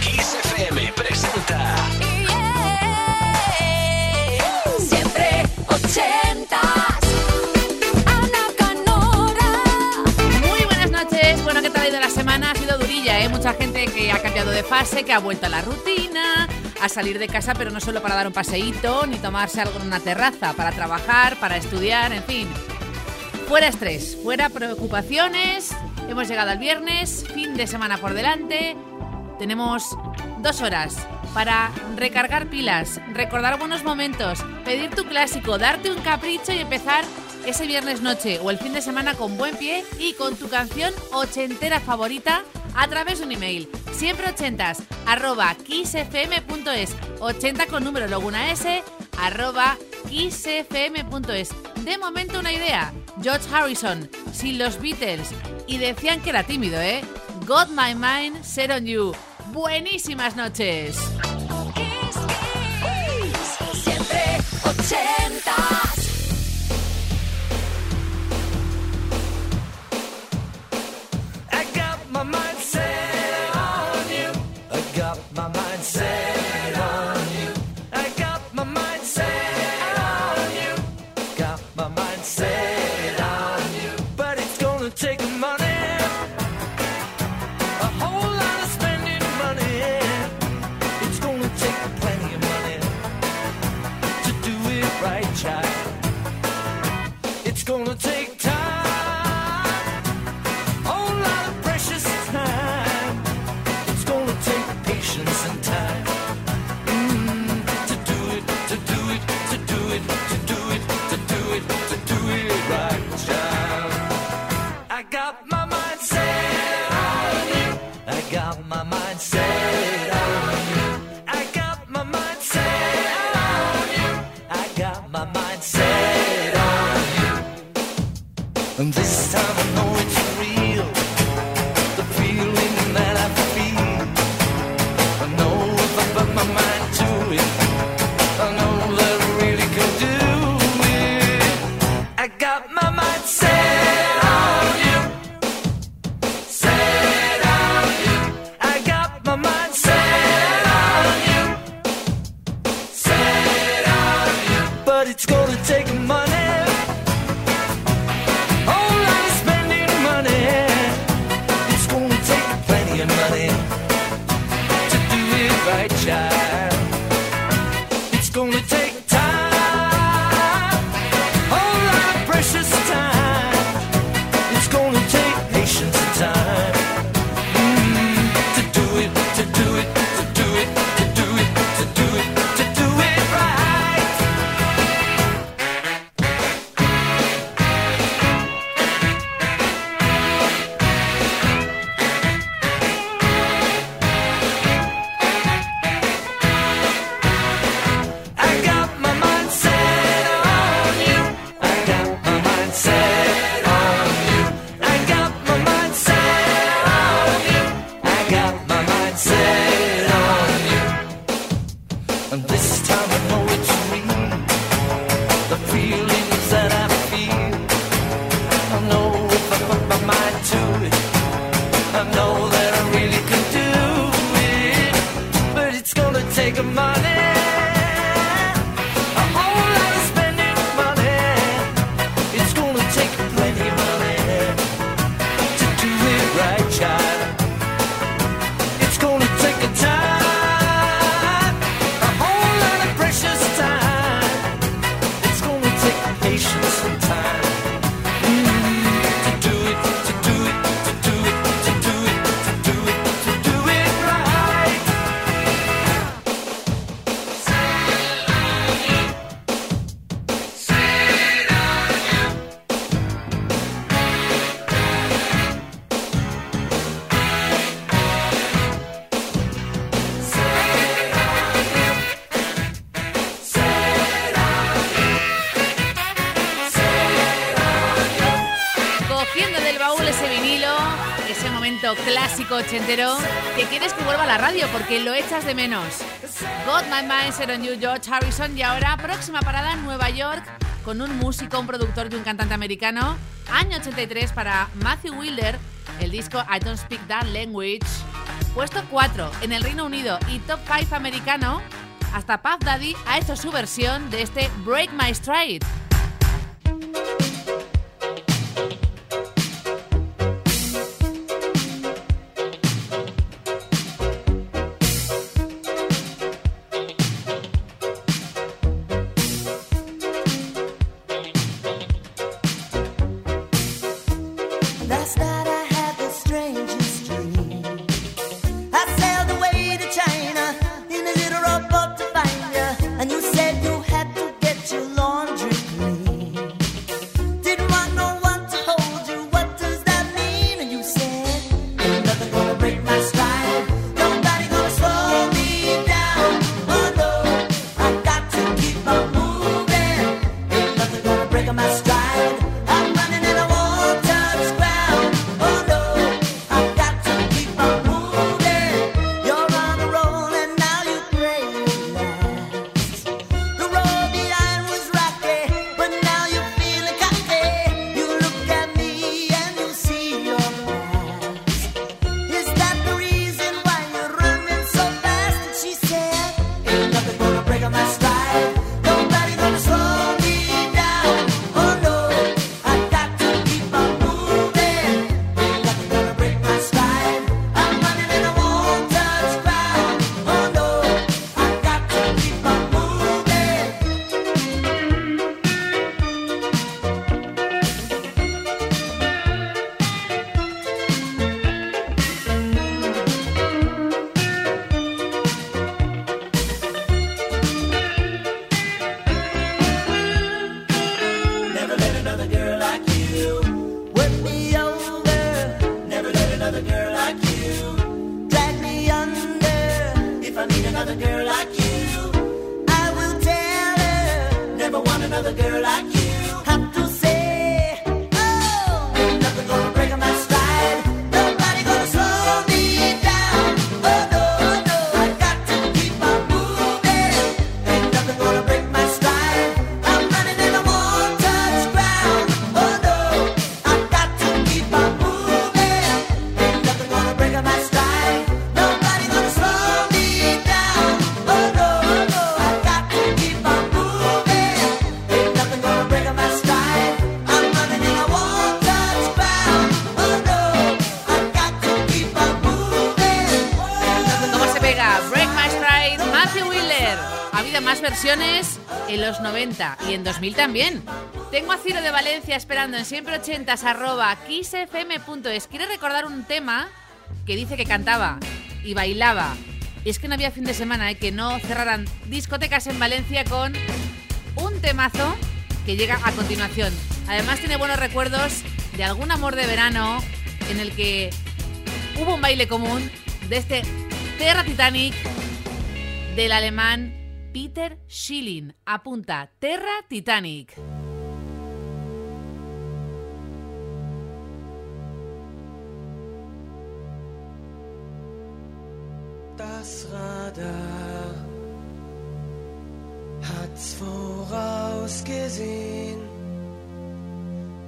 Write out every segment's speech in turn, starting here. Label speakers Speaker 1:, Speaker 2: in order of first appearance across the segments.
Speaker 1: Kiss FM presenta
Speaker 2: Siempre ochentas. Ana Canora.
Speaker 3: Muy buenas noches. Bueno, ¿qué tal ha ido la semana? Ha sido durilla, ¿eh? Mucha gente que ha cambiado de fase, que ha vuelto a la rutina, a salir de casa, pero no solo para dar un paseíto, ni tomarse algo en una terraza, para trabajar, para estudiar, en fin. Fuera estrés, fuera preocupaciones. Hemos llegado al viernes, fin de semana por delante. Tenemos dos horas para recargar pilas, recordar buenos momentos, pedir tu clásico, darte un capricho y empezar ese viernes noche o el fin de semana con buen pie y con tu canción ochentera favorita a través de un email. Siempre ochentas, arroba kissfm.es. 80 con número, luego una S, arroba kissfm.es. De momento una idea. George Harrison, sin los Beatles. Y decían que era tímido, ¿eh? Got My Mind Set On You. Buenísimas noches.
Speaker 2: Siempre
Speaker 4: It's gonna take And this time I know it's real. The feeling that I feel. I know I my mind to it. I know that I really can do it. I got my mind set on you. Set on you. I got my mind set on you. Set on you. But it's gonna take. Whole
Speaker 3: se enteró que quieres que vuelva a la radio porque lo echas de menos. Got My Mind on You, George Harrison. Y ahora, próxima parada en Nueva York con un músico, un productor y un cantante americano. Año 83 para Matthew Wilder, el disco I Don't Speak That Language.
Speaker 5: Puesto 4 en el Reino Unido y top 5 americano. Hasta Puff Daddy ha hecho su versión de este Break My Stride. Y en 2000 también. Tengo a Ciro de Valencia esperando en siempre 80 arroba kissfm.es. Quiere recordar un tema que dice que cantaba y bailaba. Y es que no había fin de semana y que no cerraran discotecas en Valencia con un temazo que llega a continuación. Además tiene buenos recuerdos de algún amor de verano en el que hubo un baile común de este Terra Titanic del alemán Peter Schilling. Apunta Terra Titanic.
Speaker 6: Das Radar hat's vorausgesehen,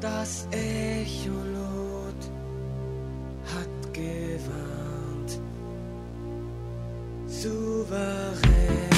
Speaker 6: das Echolot hat gewarnt, souverän.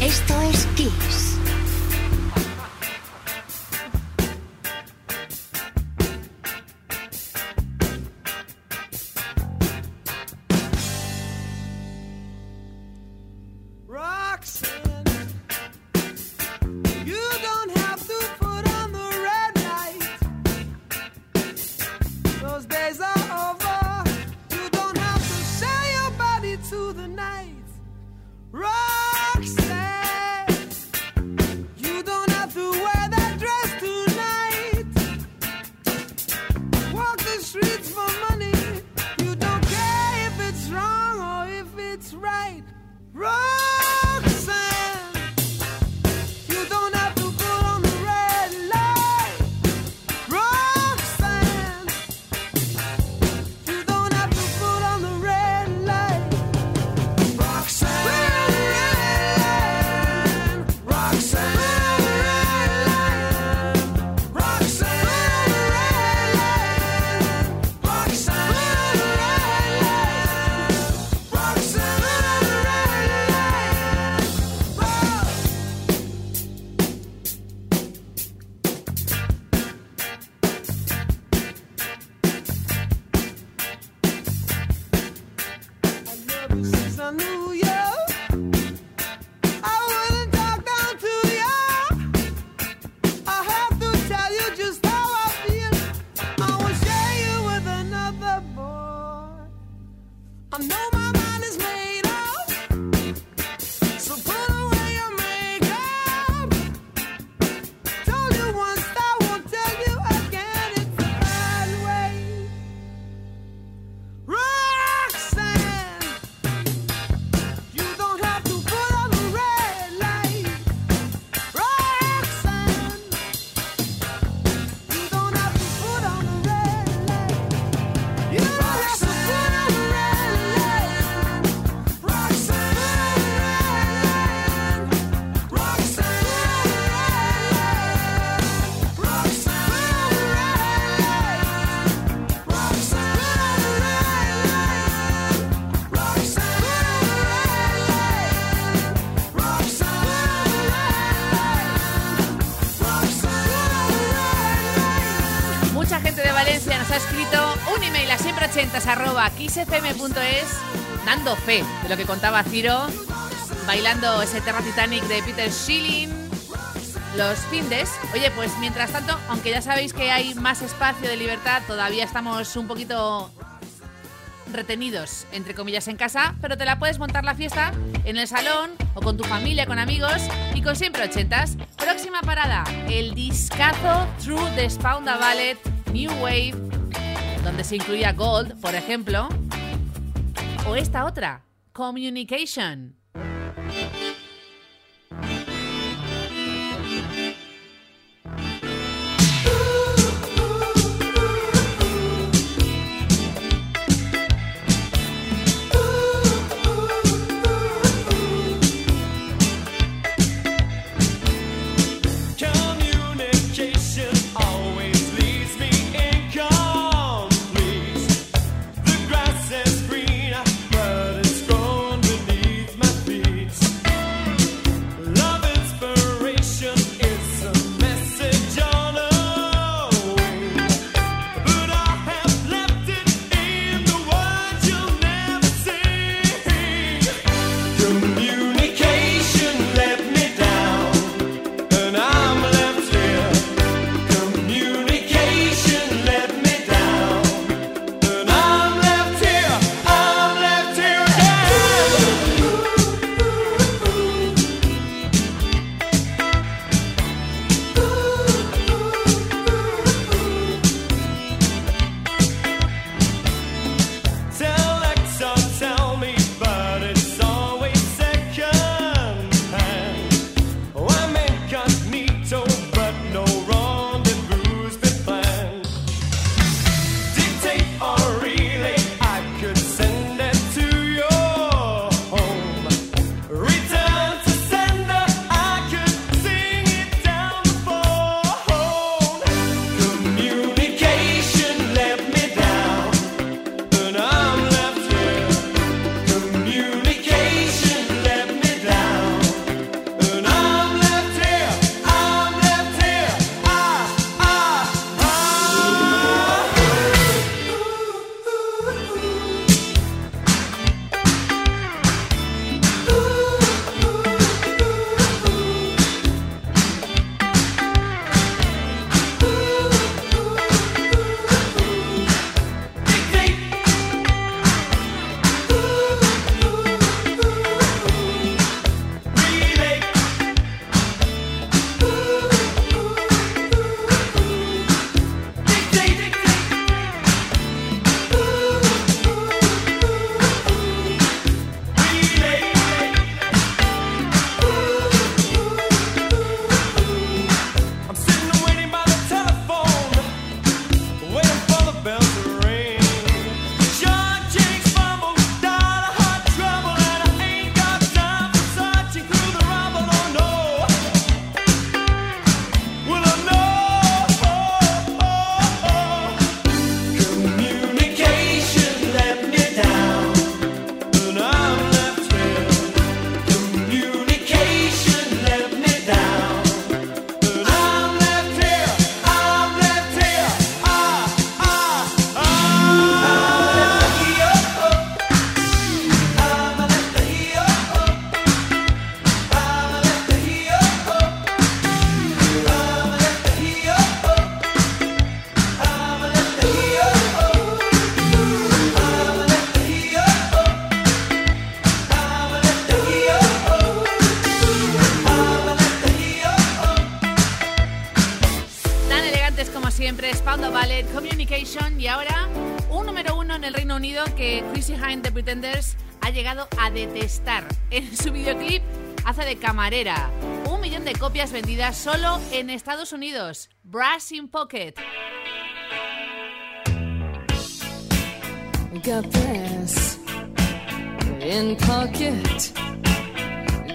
Speaker 2: Esto es Kiss.
Speaker 3: xfm.es dando fe de lo que contaba Ciro, bailando ese Terra Titanic de Peter Schilling los findes. Oye, pues mientras tanto, aunque ya sabéis que hay más espacio de libertad, todavía estamos un poquito retenidos, entre comillas, en casa, pero te la puedes montar la fiesta en el salón o con tu familia, con amigos y con siempre ochentas. Próxima parada, el discazo True the Ballet New Wave, donde se incluía Gold, por ejemplo, o esta otra, Communication.
Speaker 7: Communication
Speaker 3: y ahora un número uno en el Reino Unido que Chrissy Hine de Pretenders ha llegado a detestar. En su videoclip hace de camarera. Un millón de copias vendidas solo en Estados Unidos. Brass in Pocket.
Speaker 8: Got brass in pocket.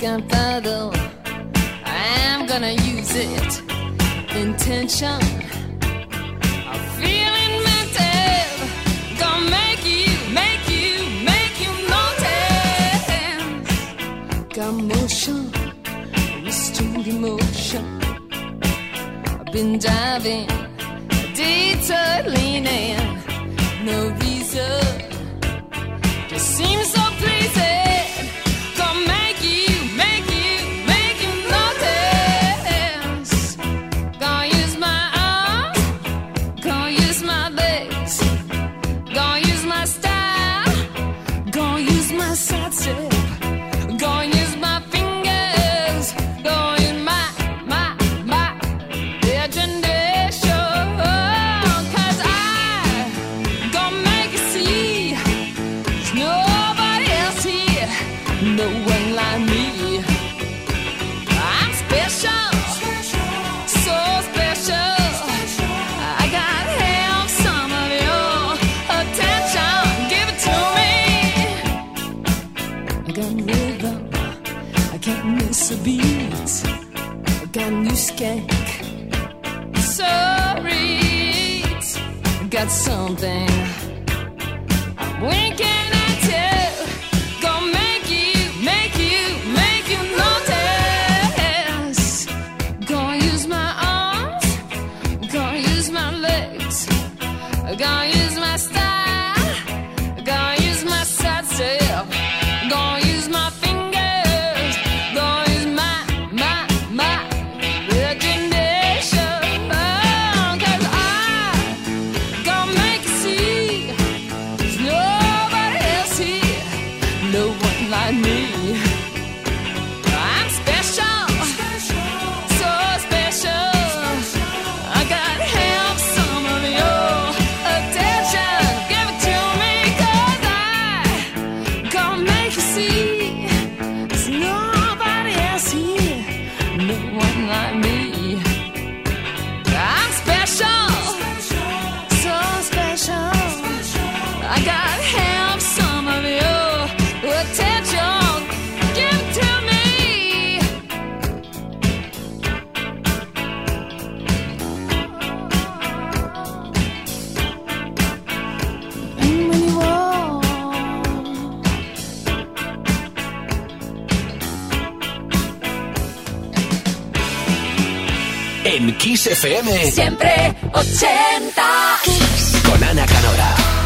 Speaker 8: Got Gunpowder. I'm gonna use it. Intention. been driving, detour leaning, no reason. rhythm. I can't miss a beat. I got a new skank. Sorry, I got something. I'm
Speaker 1: winking. FM.
Speaker 2: Siempre 80
Speaker 1: Con Ana Canora.